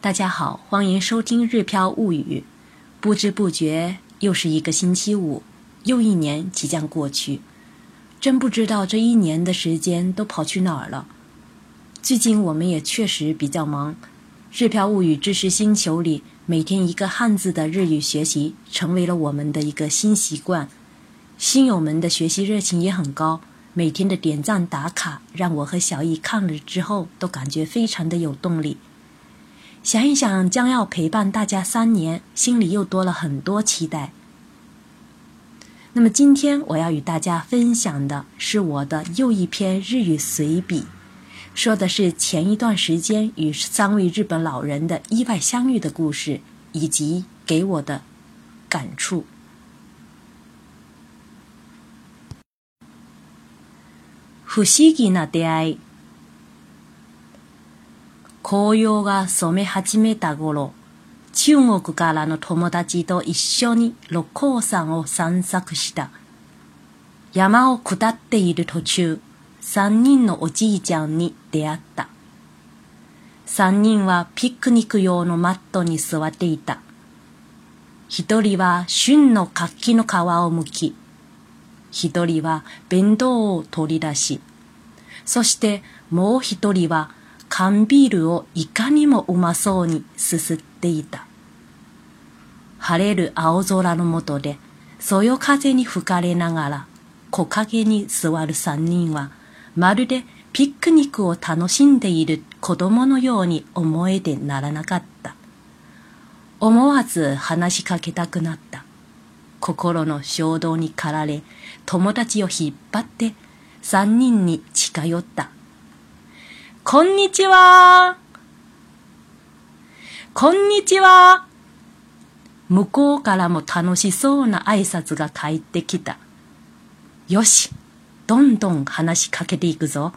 大家好，欢迎收听《日飘物语》。不知不觉又是一个星期五，又一年即将过去，真不知道这一年的时间都跑去哪儿了。最近我们也确实比较忙，《日飘物语》知识星球里每天一个汉字的日语学习成为了我们的一个新习惯。新友们的学习热情也很高，每天的点赞打卡让我和小易看了之后都感觉非常的有动力。想一想，将要陪伴大家三年，心里又多了很多期待。那么今天我要与大家分享的是我的又一篇日语随笔，说的是前一段时间与三位日本老人的意外相遇的故事，以及给我的感触。不思議な出会い。紅葉が染め始めた頃、中国からの友達と一緒に六甲山を散策した。山を下っている途中、三人のおじいちゃんに出会った。三人はピクニック用のマットに座っていた。一人は旬の柿の皮を剥き、一人は弁当を取り出し、そしてもう一人は缶ビールをいかにもうまそうにすすっていた。晴れる青空の下で、そよ風に吹かれながら、木陰に座る三人は、まるでピクニックを楽しんでいる子供のように思えてならなかった。思わず話しかけたくなった。心の衝動に駆られ、友達を引っ張って三人に近寄った。こんにちは。こんにちは。向こうからも楽しそうな挨拶が返ってきた。よし、どんどん話しかけていくぞ。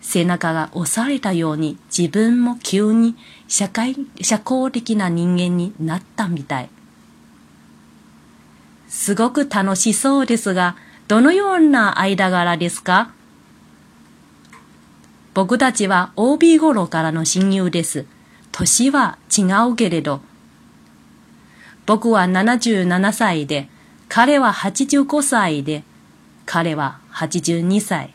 背中が押されたように自分も急に社会、社交的な人間になったみたい。すごく楽しそうですが、どのような間柄ですか？僕たちは OB 頃からの親友です。年は違うけれど。僕は77歳で、彼は85歳で、彼は82歳。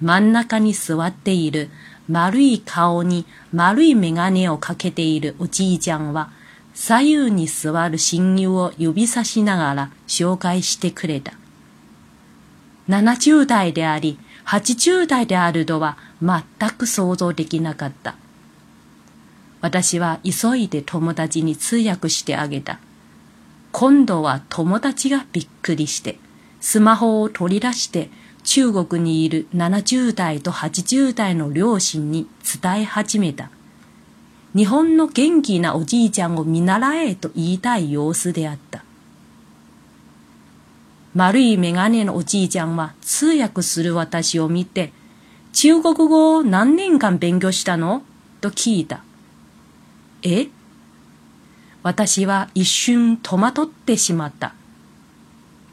真ん中に座っている丸い顔に丸い眼鏡をかけているおじいちゃんは、左右に座る親友を指さしながら紹介してくれた。70代であり、80代であるとは全く想像できなかった。私は急いで友達に通訳してあげた。今度は友達がびっくりして、スマホを取り出して中国にいる70代と80代の両親に伝え始めた。日本の元気なおじいちゃんを見習えと言いたい様子であった。丸いメガネのおじいちゃんは通訳する私を見て、中国語を何年間勉強したの？と聞いた。え？私は一瞬戸惑ってしまった。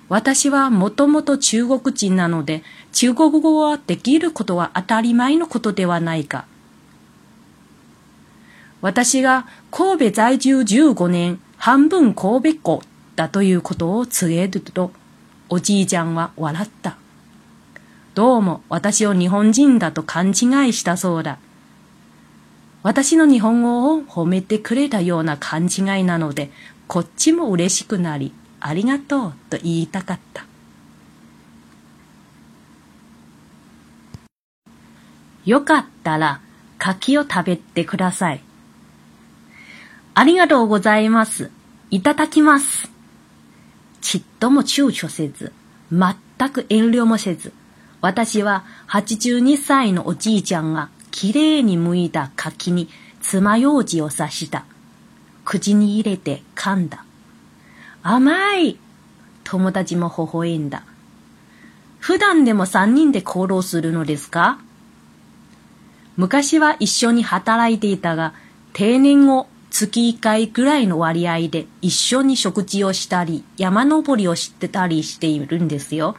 私はもともと中国人なので、中国語はできることは当たり前のことではないか。私が神戸在住15年、半分神戸っ子だということを告げると、おじいちゃんは笑った。どうも私を日本人だと勘違いしたそうだ。私の日本語を褒めてくれたような勘違いなので、こっちも嬉しくなり、ありがとうと言いたかった。よかったら柿を食べてください。ありがとうございます。いただきます。ちっとも躊躇せず、全く遠慮もせず、私は82歳のおじいちゃんがきれいに剥いた柿に爪楊枝を刺した。口に入れて噛んだ。甘い友達も微笑んだ。普段でも三人で行動するのですか?昔は一緒に働いていたが、定年後月1回ぐらいの割合で一緒に食事をしたり、山登りをしてたりしているんですよ。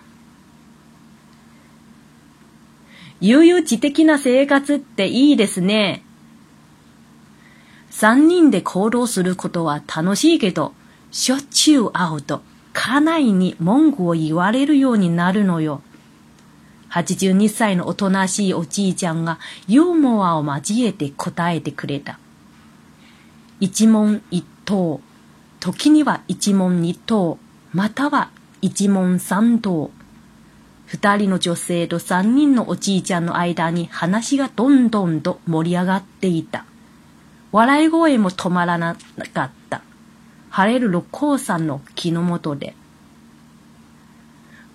悠々自適な生活っていいですね。三人で行動することは楽しいけど、しょっちゅう会うと、家内に文句を言われるようになるのよ。82歳のおとなしいおじいちゃんがユーモアを交えて答えてくれた。一問一答、時には一問二答、または一問三答。二人の女性と三人のおじいちゃんの間に話がどんどんと盛り上がっていた。笑い声も止まらなかった。晴れる六甲山の木の下で。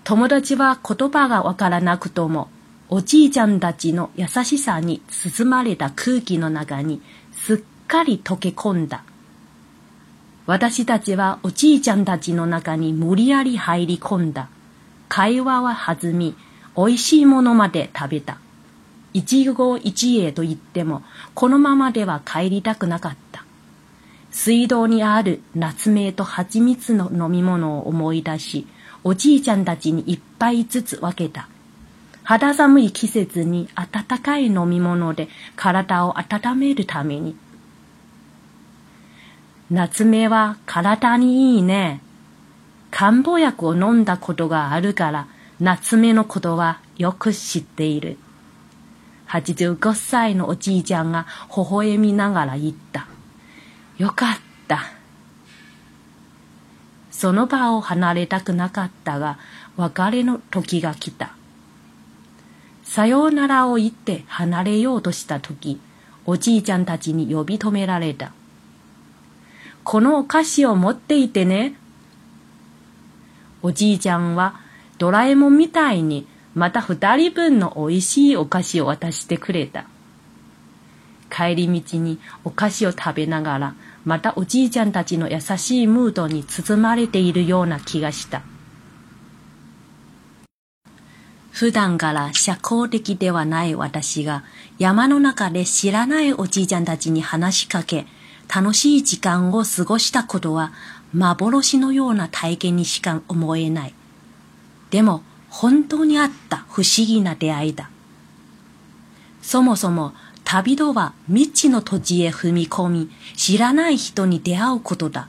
友達は言葉がわからなくとも、おじいちゃんたちの優しさに包まれた空気の中にすっかり溶け込んだ。私たちはおじいちゃんたちの中に無理やり入り込んだ。会話は弾み、美味しいものまで食べた。一期一会と言っても、このままでは帰りたくなかった。水道にある夏目と蜂蜜の飲み物を思い出し、おじいちゃんたちに一杯ずつ分けた。肌寒い季節に温かい飲み物で体を温めるために。夏目は体にいいね。漢方薬を飲んだことがあるから、夏目のことはよく知っている。85歳のおじいちゃんが微笑みながら言った。よかった。その場を離れたくなかったが、別れの時が来た。さようならを言って離れようとした時、おじいちゃんたちに呼び止められた。このお菓子を持っていてね。おじいちゃんはドラえもんみたいにまた二人分の美味しいお菓子を渡してくれた。帰り道にお菓子を食べながら、またおじいちゃんたちの優しいムードに包まれているような気がした。普段から社交的ではない私が山の中で知らないおじいちゃんたちに話しかけ、楽しい時間を過ごしたことは幻のような体験にしか思えない。でも本当にあった不思議な出会いだ。そもそも旅とは未知の土地へ踏み込み、知らない人に出会うことだ。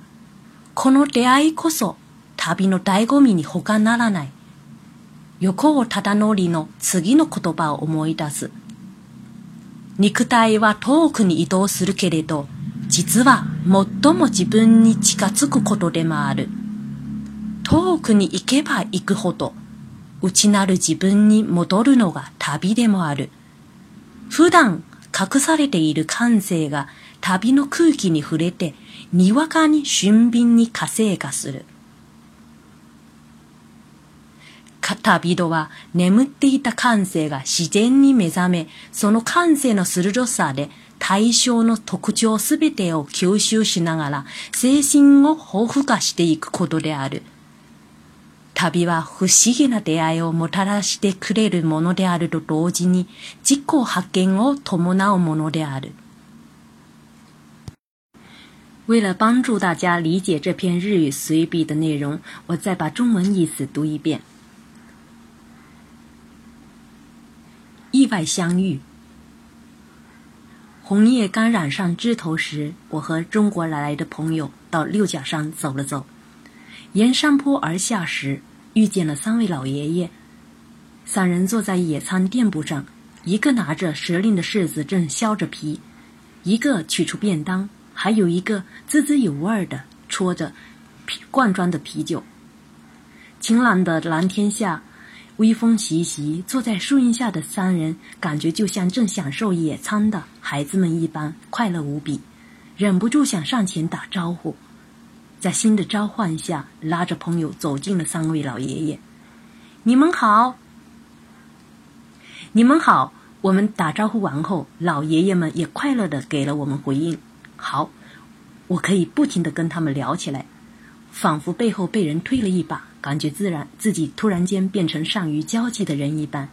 この出会いこそ旅の醍醐味に他ならない。横尾忠則の次の言葉を思い出す。肉体は遠くに移動するけれど、実は最も自分に近づくことでもある。遠くに行けば行くほど、内なる自分に戻るのが旅でもある。普段隠されている感性が旅の空気に触れて、にわかに俊敏に活性化する。旅人は眠っていた感性が自然に目覚め、その感性の鋭さで対象の特徴すべてを吸収しながら精神を豊富化していくことである。旅は不思議な出会いをもたらしてくれるものであると同時に自己発見を伴うものである。为了帮助大家理解这篇日语随笔的内容，我再把中文意思读一遍。意外相遇，红叶刚染上枝头时，我和中国来的朋友到六甲山走了走，沿山坡而下时。遇见了三位老爷爷，三人坐在野餐垫布上，一个拿着时令的柿子正削着皮，一个取出便当，还有一个滋滋有味的戳着罐装的啤酒。晴朗的蓝天下，微风习习，坐在树荫下的三人感觉就像正享受野餐的孩子们一般快乐无比，忍不住想上前打招呼。在新的召唤下，拉着朋友走进了三位老爷爷。你们好，你们好。我们打招呼完后，老爷爷们也快乐的给了我们回应。好，我可以不停的跟他们聊起来，仿佛背后被人推了一把，感觉自然，自己突然间变成善于交际的人一般。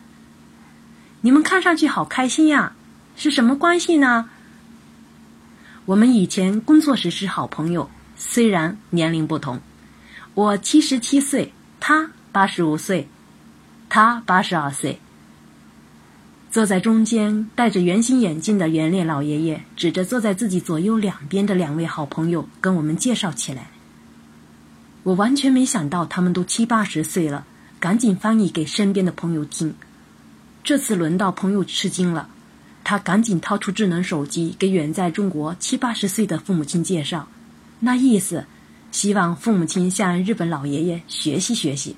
你们看上去好开心呀，是什么关系呢？我们以前工作时是好朋友。虽然年龄不同，我七十七岁，他八十五岁，他八十二岁。坐在中间戴着圆形眼镜的圆脸老爷爷指着坐在自己左右两边的两位好朋友，跟我们介绍起来。我完全没想到他们都七八十岁了，赶紧翻译给身边的朋友听。这次轮到朋友吃惊了，他赶紧掏出智能手机给远在中国七八十岁的父母亲介绍，那意思，希望父母亲向日本老爷爷学习学习。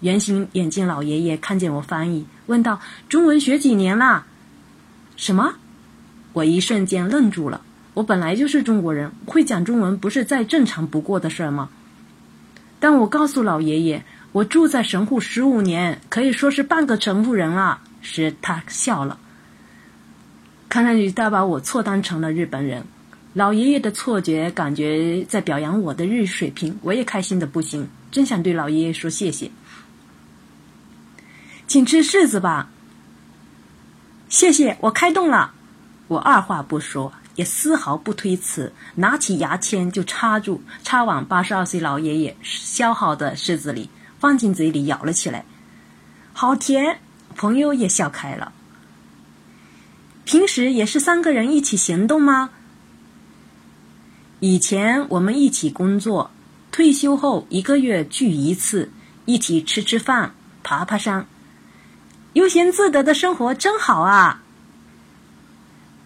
圆形眼镜老爷爷看见我翻译，问道：“中文学几年啦？”什么？我一瞬间愣住了。我本来就是中国人，会讲中文不是再正常不过的事儿吗？但我告诉老爷爷，我住在神户十五年，可以说是半个神户人了。时，他笑了，看上去他把我错当成了日本人。老爷爷的错觉感觉在表扬我的日语水平，我也开心的不行，真想对老爷爷说谢谢。请吃柿子吧。谢谢，我开动了。我二话不说，也丝毫不推辞，拿起牙签就插住，插往八十二岁老爷爷削好的柿子里，放进嘴里咬了起来。好甜，朋友也笑开了。平时也是三个人一起行动吗？以前我们一起工作，退休后一个月聚一次，一起吃吃饭，爬爬山。悠闲自得的生活真好啊！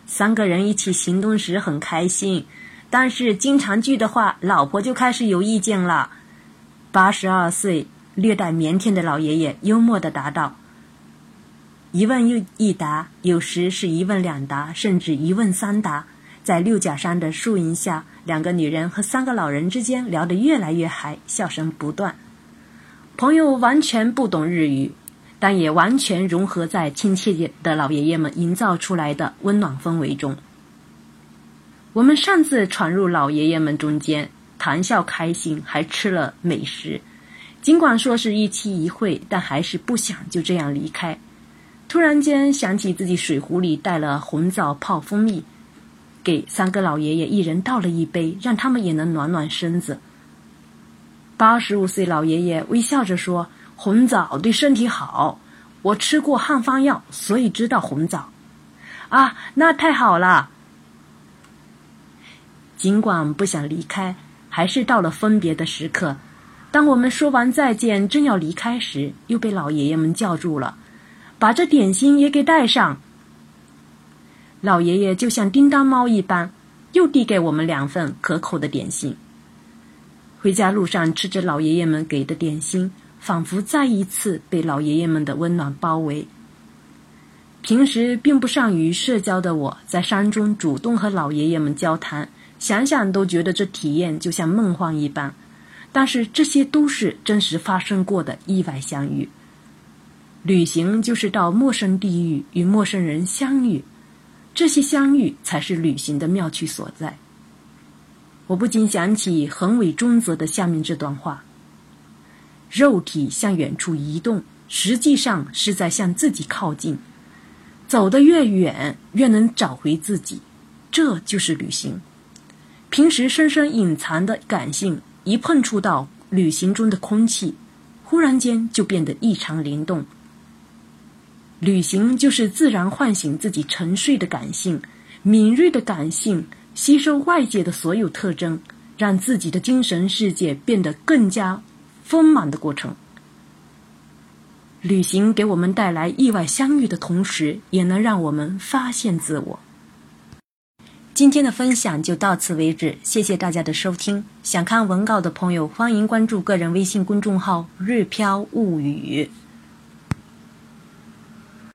三个人一起行动时很开心，但是经常聚的话，老婆就开始有意见了。八十二岁、略带腼腆的老爷爷幽默的答道：“一问又一答，有时是一问两答，甚至一问三答。在六甲山的树荫下，两个女人和三个老人之间聊得越来越嗨，笑声不断。朋友完全不懂日语。”但也完全融合在亲切的老爷爷们营造出来的温暖氛围中。我们擅自闯入老爷爷们中间，谈笑开心，还吃了美食。尽管说是一期一会，但还是不想就这样离开。突然间想起自己水壶里带了红枣泡蜂蜜，给三个老爷爷一人倒了一杯，让他们也能暖暖身子。八十五岁老爷爷微笑着说。红枣对身体好，我吃过汉方药，所以知道红枣。啊，那太好了！尽管不想离开，还是到了分别的时刻。当我们说完再见，正要离开时，又被老爷爷们叫住了，把这点心也给带上。老爷爷就像叮当猫一般，又递给我们两份可口的点心。回家路上吃着老爷爷们给的点心。仿佛再一次被老爷爷们的温暖包围。平时并不善于社交的我，在山中主动和老爷爷们交谈，想想都觉得这体验就像梦幻一般。但是这些都是真实发生过的意外相遇。旅行就是到陌生地域与陌生人相遇，这些相遇才是旅行的妙趣所在。我不禁想起横尾中则的下面这段话。肉体向远处移动，实际上是在向自己靠近。走得越远，越能找回自己，这就是旅行。平时深深隐藏的感性，一碰触到旅行中的空气，忽然间就变得异常灵动。旅行就是自然唤醒自己沉睡的感性，敏锐的感性吸收外界的所有特征，让自己的精神世界变得更加。丰满的过程，旅行给我们带来意外相遇的同时，也能让我们发现自我。今天的分享就到此为止，谢谢大家的收听。想看文稿的朋友，欢迎关注个人微信公众号“日飘物语”。